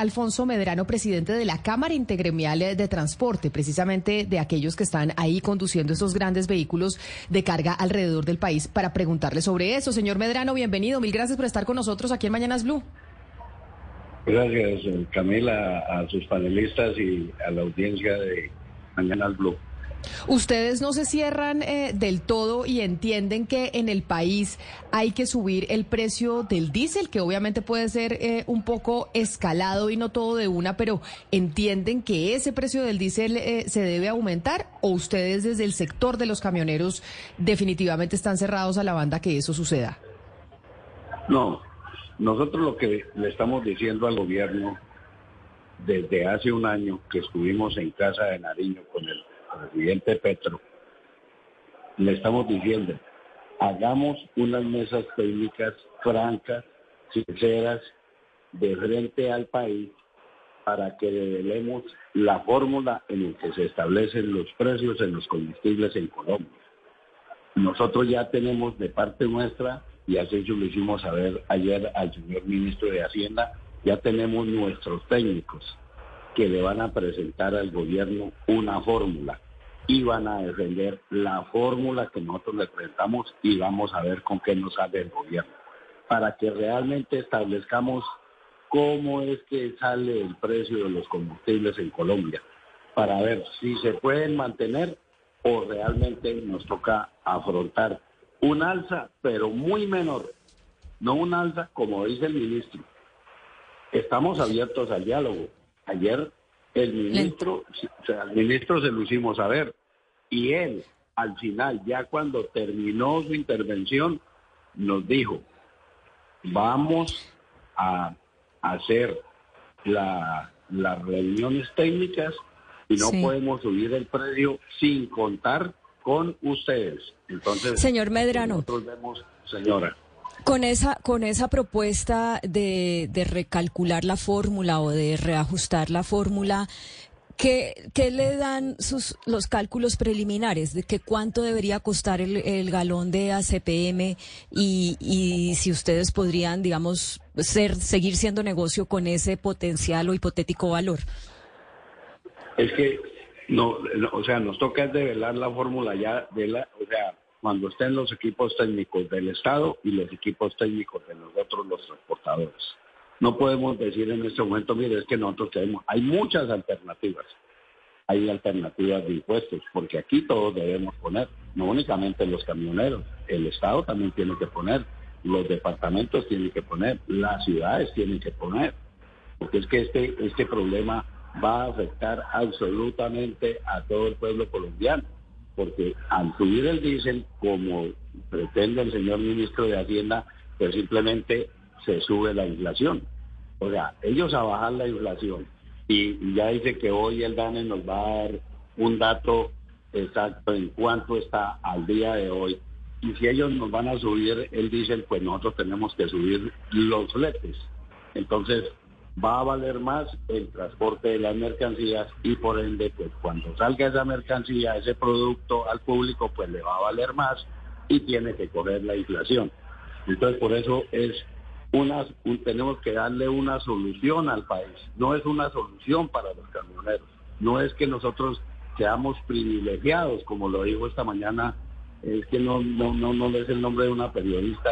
Alfonso Medrano, presidente de la Cámara Intergremial de Transporte, precisamente de aquellos que están ahí conduciendo esos grandes vehículos de carga alrededor del país, para preguntarle sobre eso. Señor Medrano, bienvenido. Mil gracias por estar con nosotros aquí en Mañanas Blue. Gracias, Camila, a sus panelistas y a la audiencia de Mañanas Blue. Ustedes no se cierran eh, del todo y entienden que en el país hay que subir el precio del diésel, que obviamente puede ser eh, un poco escalado y no todo de una, pero entienden que ese precio del diésel eh, se debe aumentar o ustedes desde el sector de los camioneros definitivamente están cerrados a la banda que eso suceda. No, nosotros lo que le estamos diciendo al gobierno desde hace un año que estuvimos en casa de Nariño con el presidente Petro, le estamos diciendo, hagamos unas mesas técnicas francas, sinceras, de frente al país, para que revelemos la fórmula en la que se establecen los precios en los combustibles en Colombia. Nosotros ya tenemos de parte nuestra, y así lo hicimos saber ayer al señor ministro de Hacienda, ya tenemos nuestros técnicos que le van a presentar al gobierno una fórmula y van a defender la fórmula que nosotros le presentamos y vamos a ver con qué nos sale el gobierno, para que realmente establezcamos cómo es que sale el precio de los combustibles en Colombia, para ver si se pueden mantener o realmente nos toca afrontar un alza, pero muy menor, no un alza como dice el ministro. Estamos abiertos al diálogo. Ayer el ministro, o sea, al ministro se lo hicimos saber. Y él, al final, ya cuando terminó su intervención, nos dijo, vamos a hacer las reuniones técnicas y no podemos subir el precio sin contar con ustedes. Entonces, señor Medrano, nosotros vemos, señora. Con esa, con esa propuesta de, de recalcular la fórmula o de reajustar la fórmula, ¿Qué, ¿Qué, le dan sus, los cálculos preliminares de que cuánto debería costar el, el galón de ACPM y, y, si ustedes podrían, digamos, ser, seguir siendo negocio con ese potencial o hipotético valor? Es que, no, o sea, nos toca develar la fórmula ya de la, o sea, cuando estén los equipos técnicos del Estado y los equipos técnicos de nosotros, los transportadores. No podemos decir en este momento, mire, es que nosotros tenemos, hay muchas alternativas. Hay alternativas de impuestos, porque aquí todos debemos poner, no únicamente los camioneros, el Estado también tiene que poner, los departamentos tienen que poner, las ciudades tienen que poner, porque es que este, este problema va a afectar absolutamente a todo el pueblo colombiano, porque al subir el diésel, como pretende el señor ministro de Hacienda, pues simplemente se sube la inflación. O sea, ellos a bajar la inflación y ya dice que hoy el DANE nos va a dar un dato exacto en cuánto está al día de hoy. Y si ellos nos van a subir el diésel, pues nosotros tenemos que subir los fletes. Entonces, va a valer más el transporte de las mercancías y por ende, pues cuando salga esa mercancía, ese producto al público, pues le va a valer más y tiene que correr la inflación. Entonces, por eso es una, tenemos que darle una solución al país. No es una solución para los camioneros. No es que nosotros seamos privilegiados, como lo dijo esta mañana, es que no, no, no, no es el nombre de una periodista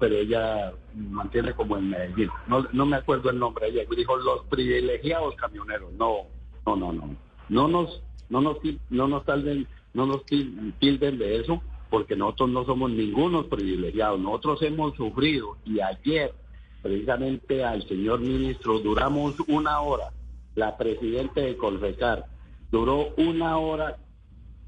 pero ella mantiene como en Medellín. No, no me acuerdo el nombre. Ella dijo los privilegiados camioneros. No, no, no, no. No nos, no nos, no nos tilden de eso porque nosotros no somos ningunos privilegiados, nosotros hemos sufrido y ayer precisamente al señor ministro duramos una hora, la presidenta de Colfecar duró una hora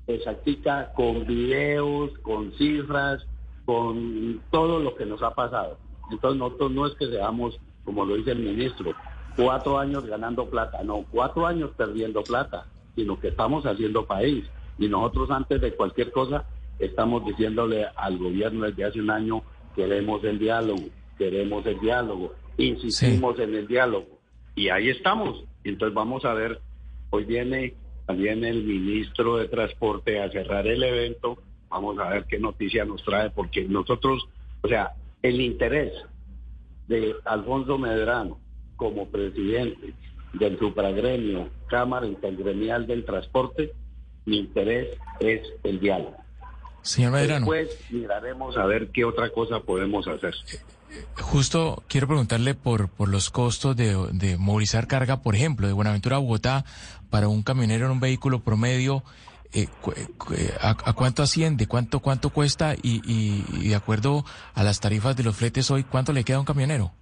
exactica con videos, con cifras, con todo lo que nos ha pasado. Entonces nosotros no es que seamos, como lo dice el ministro, cuatro años ganando plata, no, cuatro años perdiendo plata, sino que estamos haciendo país. Y nosotros antes de cualquier cosa estamos diciéndole al gobierno desde hace un año, queremos el diálogo, queremos el diálogo, insistimos en el diálogo. Y ahí estamos. Entonces vamos a ver, hoy viene también el ministro de Transporte a cerrar el evento, vamos a ver qué noticia nos trae, porque nosotros, o sea, el interés de Alfonso Medrano como presidente del supragremio, Cámara Intergremial del Transporte, mi interés es el diálogo. Señor Medrano. Después miraremos a ver qué otra cosa podemos hacer. Justo quiero preguntarle por, por los costos de, de movilizar carga, por ejemplo, de Buenaventura a Bogotá para un camionero en un vehículo promedio. Eh, a, cuánto asciende? ¿Cuánto, cuánto cuesta? Y, y, de acuerdo a las tarifas de los fletes hoy, ¿cuánto le queda a un camionero?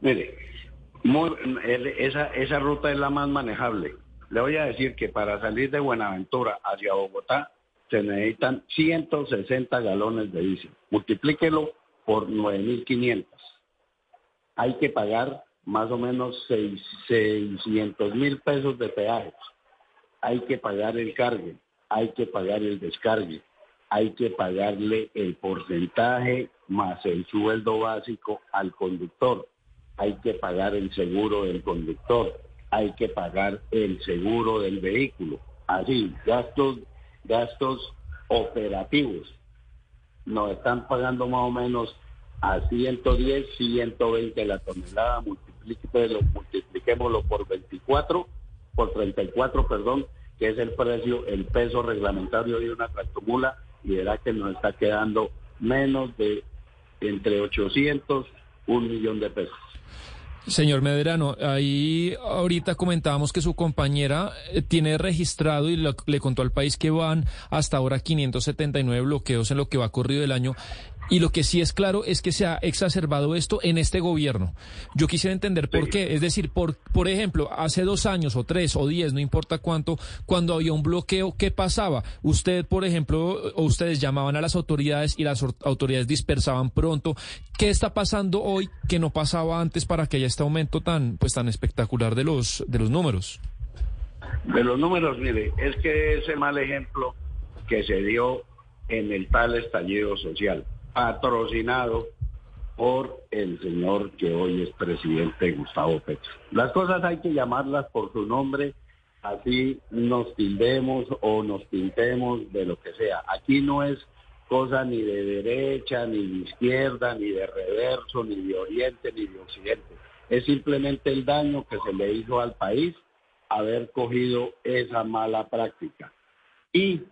Mire, esa, esa ruta es la más manejable. Le voy a decir que para salir de Buenaventura hacia Bogotá se necesitan 160 galones de diésel. Multiplíquelo por 9.500. Hay que pagar más o menos 600 mil pesos de peajes. Hay que pagar el cargue, hay que pagar el descargue, hay que pagarle el porcentaje más el sueldo básico al conductor, hay que pagar el seguro del conductor, hay que pagar el seguro del vehículo. Así, gastos, gastos operativos. Nos están pagando más o menos a 110, 120 la tonelada, multipliquémoslo por 24, por 34, perdón, que es el precio, el peso reglamentario de una tractomula, y verá que nos está quedando menos de entre 800, un millón de pesos. Señor Medrano, ahí ahorita comentábamos que su compañera eh, tiene registrado y le contó al país que van hasta ahora 579 bloqueos en lo que va corrido el año. Y lo que sí es claro es que se ha exacerbado esto en este gobierno. Yo quisiera entender por qué. Es decir, por, por ejemplo, hace dos años o tres o diez, no importa cuánto, cuando había un bloqueo, ¿qué pasaba? Usted, por ejemplo, o ustedes llamaban a las autoridades y las autoridades dispersaban pronto. ¿Qué está pasando hoy que no pasaba antes para que haya este aumento tan, pues, tan espectacular de los, de los números? De los números, mire, es que ese mal ejemplo que se dio en el tal estallido social patrocinado por el señor que hoy es presidente Gustavo Petro. Las cosas hay que llamarlas por su nombre, así nos tildemos o nos pintemos de lo que sea. Aquí no es cosa ni de derecha, ni de izquierda, ni de reverso, ni de oriente, ni de occidente. Es simplemente el daño que se le hizo al país haber cogido esa mala práctica. Y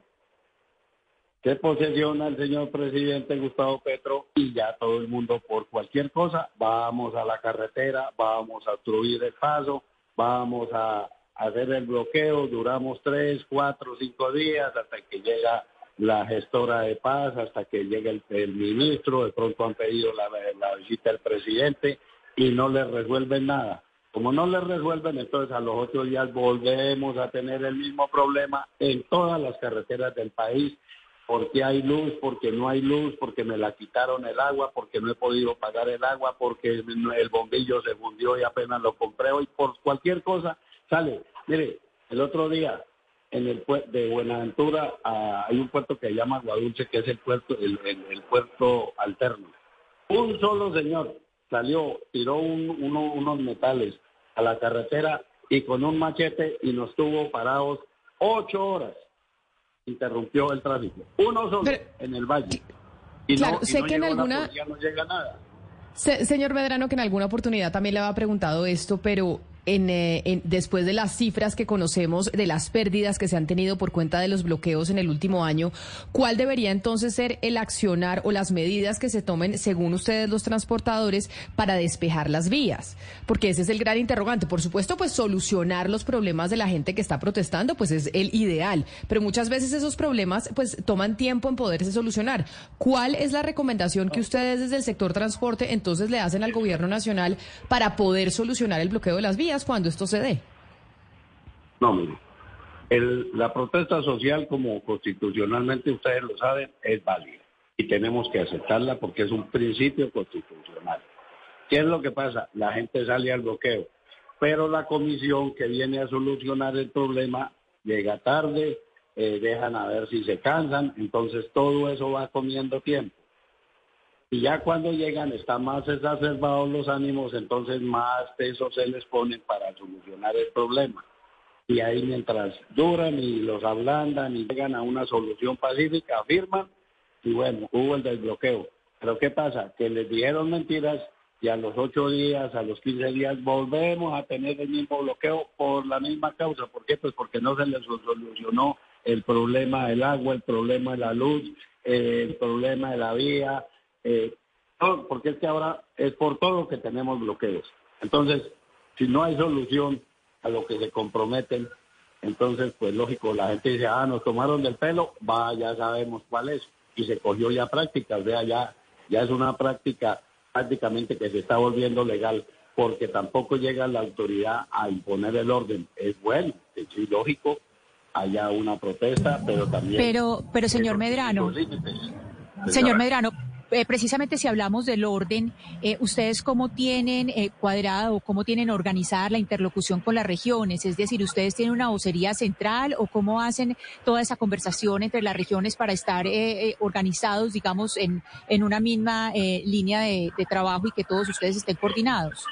se posesiona el señor presidente Gustavo Petro y ya todo el mundo por cualquier cosa, vamos a la carretera, vamos a obstruir el paso, vamos a hacer el bloqueo, duramos tres, cuatro, cinco días hasta que llega la gestora de paz, hasta que llega el, ministro, de pronto han pedido la, la visita del presidente y no le resuelven nada. Como no le resuelven, entonces a los ocho días volvemos a tener el mismo problema en todas las carreteras del país porque hay luz, porque no hay luz, porque me la quitaron el agua, porque no he podido pagar el agua, porque el bombillo se fundió y apenas lo compré hoy, por cualquier cosa sale. Mire, el otro día en el de Buenaventura ah, hay un puerto que se llama Aguadulce, que es el puerto, el, puerto alterno. Un solo señor salió, tiró unos metales a la carretera y con un machete y nos tuvo parados ocho horas interrumpió el tráfico. Uno solo en el valle. Y claro, sé que en alguna... no llega nada. señor Medrano, que en alguna oportunidad también le había preguntado esto, pero eh, en, después de las cifras que conocemos de las pérdidas que se han tenido por cuenta de los bloqueos en el último año, ¿cuál debería entonces ser el accionar o las medidas que se tomen, según ustedes los transportadores, para despejar las vías? Porque ese es el gran interrogante. Por supuesto, pues solucionar los problemas de la gente que está protestando, pues es el ideal, pero muchas veces esos problemas pues toman tiempo en poderse solucionar. ¿Cuál es la recomendación que ustedes desde el sector transporte entonces le hacen al gobierno nacional para poder solucionar el bloqueo de las vías? Cuando esto se dé? No, mire, el, la protesta social, como constitucionalmente ustedes lo saben, es válida y tenemos que aceptarla porque es un principio constitucional. ¿Qué es lo que pasa? La gente sale al bloqueo, pero la comisión que viene a solucionar el problema llega tarde, eh, dejan a ver si se cansan, entonces todo eso va comiendo tiempo. Y ya cuando llegan están más exacerbados los ánimos, entonces más peso se les pone para solucionar el problema. Y ahí mientras duran y los ablandan y llegan a una solución pacífica, afirman y bueno, hubo el desbloqueo. Pero ¿qué pasa? Que les dijeron mentiras y a los ocho días, a los 15 días, volvemos a tener el mismo bloqueo por la misma causa. ¿Por qué? Pues porque no se les solucionó el problema del agua, el problema de la luz, eh, el problema de la vía, eh, porque es que ahora es por todo que tenemos bloqueos. Entonces, si no hay solución a lo que se comprometen, entonces, pues lógico, la gente dice, ah, nos tomaron del pelo, va, ya sabemos cuál es, y se cogió ya práctica, o sea, ya, ya es una práctica prácticamente que se está volviendo legal porque tampoco llega la autoridad a imponer el orden. Es bueno, es lógico, haya una protesta, pero también... Pero, pero señor Medrano, señor Medrano, eh, precisamente si hablamos del orden, eh, ¿ustedes cómo tienen eh, cuadrado o cómo tienen organizada la interlocución con las regiones? Es decir, ¿ustedes tienen una vocería central o cómo hacen toda esa conversación entre las regiones para estar organizados, digamos, en, en una misma línea de, trabajo y que todos ustedes estén coordinados?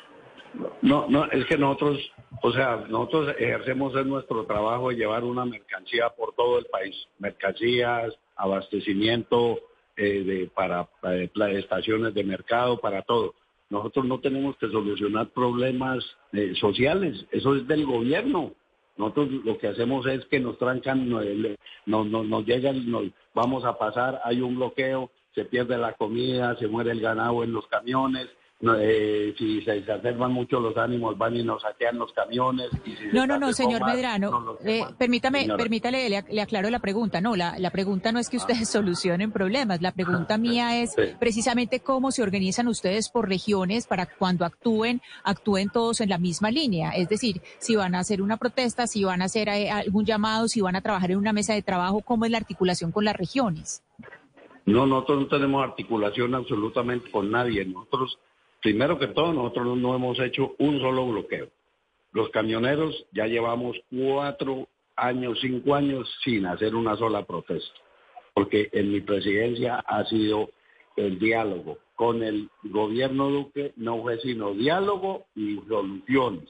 No, no, es que nosotros, o sea, nosotros ejercemos en nuestro trabajo llevar una mercancía por todo el país, mercancías, abastecimiento, eh, de, para, estaciones de mercado, para todo. Nosotros no tenemos que solucionar problemas eh, sociales, eso es del gobierno. Nosotros lo que hacemos es que nos trancan, nos, nos, nos llegan, nos vamos a pasar, hay un bloqueo, se pierde la comida, se muere el ganado en los camiones, eh, si se exacerban mucho los ánimos, van y nos saquean los camiones. no, no, no, señor Medrano, eh, permítame, permítale, le, aclaro la pregunta. No, la, la pregunta no es que ustedes solucionen problemas, la pregunta mía es precisamente cómo se organizan ustedes por regiones para cuando actúen, actúen todos en la misma línea. Es decir, si van a hacer una protesta, si van a hacer eh, algún llamado, si van a trabajar en una mesa de trabajo, ¿cómo es la articulación con las regiones? No, nosotros no tenemos articulación absolutamente con nadie. Nosotros Primero que todo, nosotros no hemos hecho un solo bloqueo. Los camioneros ya llevamos cuatro años, cinco años sin hacer una sola protesta, porque en mi presidencia ha sido el diálogo. Con el gobierno Duque no fue sino diálogo y soluciones.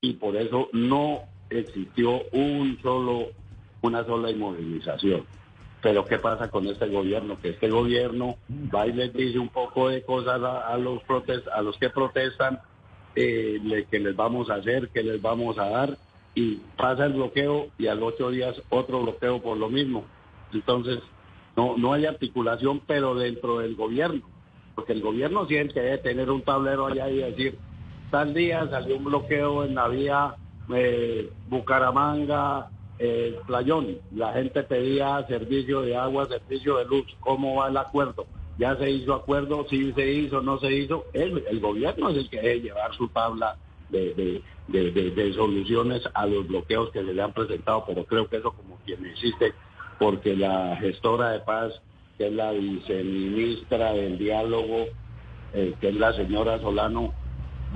Y por eso no existió un solo, una sola inmovilización. Pero ¿qué pasa con este gobierno? Que este gobierno va y les dice un poco de cosas a, los, protest, a los que protestan, eh, que les vamos a hacer, que les vamos a dar, y pasa el bloqueo y a los ocho días otro bloqueo por lo mismo. Entonces, no, no hay articulación, pero dentro del gobierno, porque el gobierno que debe tener un tablero allá y decir, tal día salió un bloqueo en la vía eh, Bucaramanga, el playón. La gente pedía servicio de agua, servicio de luz. ¿Cómo va el acuerdo? ¿Ya se hizo acuerdo? ¿Sí se hizo? ¿No se hizo? El, gobierno es el que debe llevar su tabla de, soluciones a los bloqueos que se le han presentado, pero creo que eso como quien existe, porque la gestora de paz, que es la viceministra del diálogo, eh, que es la señora Solano,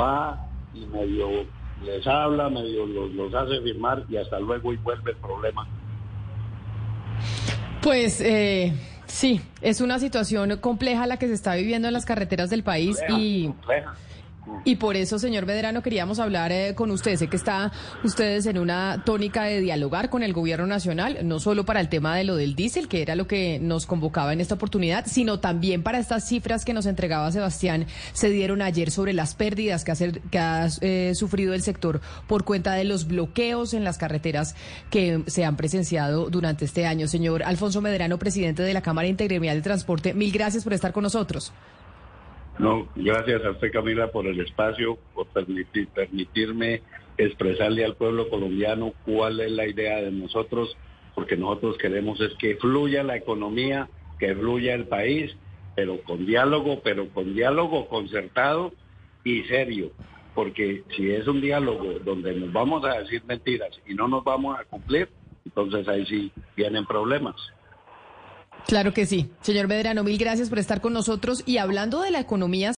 va y medio les habla, medio los, hace firmar y hasta luego y vuelve el problema. Pues eh, sí, es una situación compleja la que se está viviendo en las carreteras del país y... Y por eso, señor Medrano, queríamos hablar eh, con usted. Sé que está ustedes en una tónica de dialogar con el gobierno nacional, no solo para el tema de lo del diésel, que era lo que nos convocaba en esta oportunidad, sino también para estas cifras que nos entregaba Sebastián, se dieron ayer sobre las pérdidas que, ha eh, sufrido el sector por cuenta de los bloqueos en las carreteras que se han presenciado durante este año. Señor Alfonso Medrano, presidente de la Cámara Intergremial de Transporte, mil gracias por estar con nosotros. No, gracias a usted Camila por el espacio, por permitir, permitirme expresarle al pueblo colombiano cuál es la idea de nosotros, porque nosotros queremos es que fluya la economía, que fluya el país, pero con diálogo, pero con diálogo concertado y serio, porque si es un diálogo donde nos vamos a decir mentiras y no nos vamos a cumplir, entonces ahí sí vienen problemas. Claro que sí. Señor Medrano, mil gracias por estar con nosotros y hablando de la economía.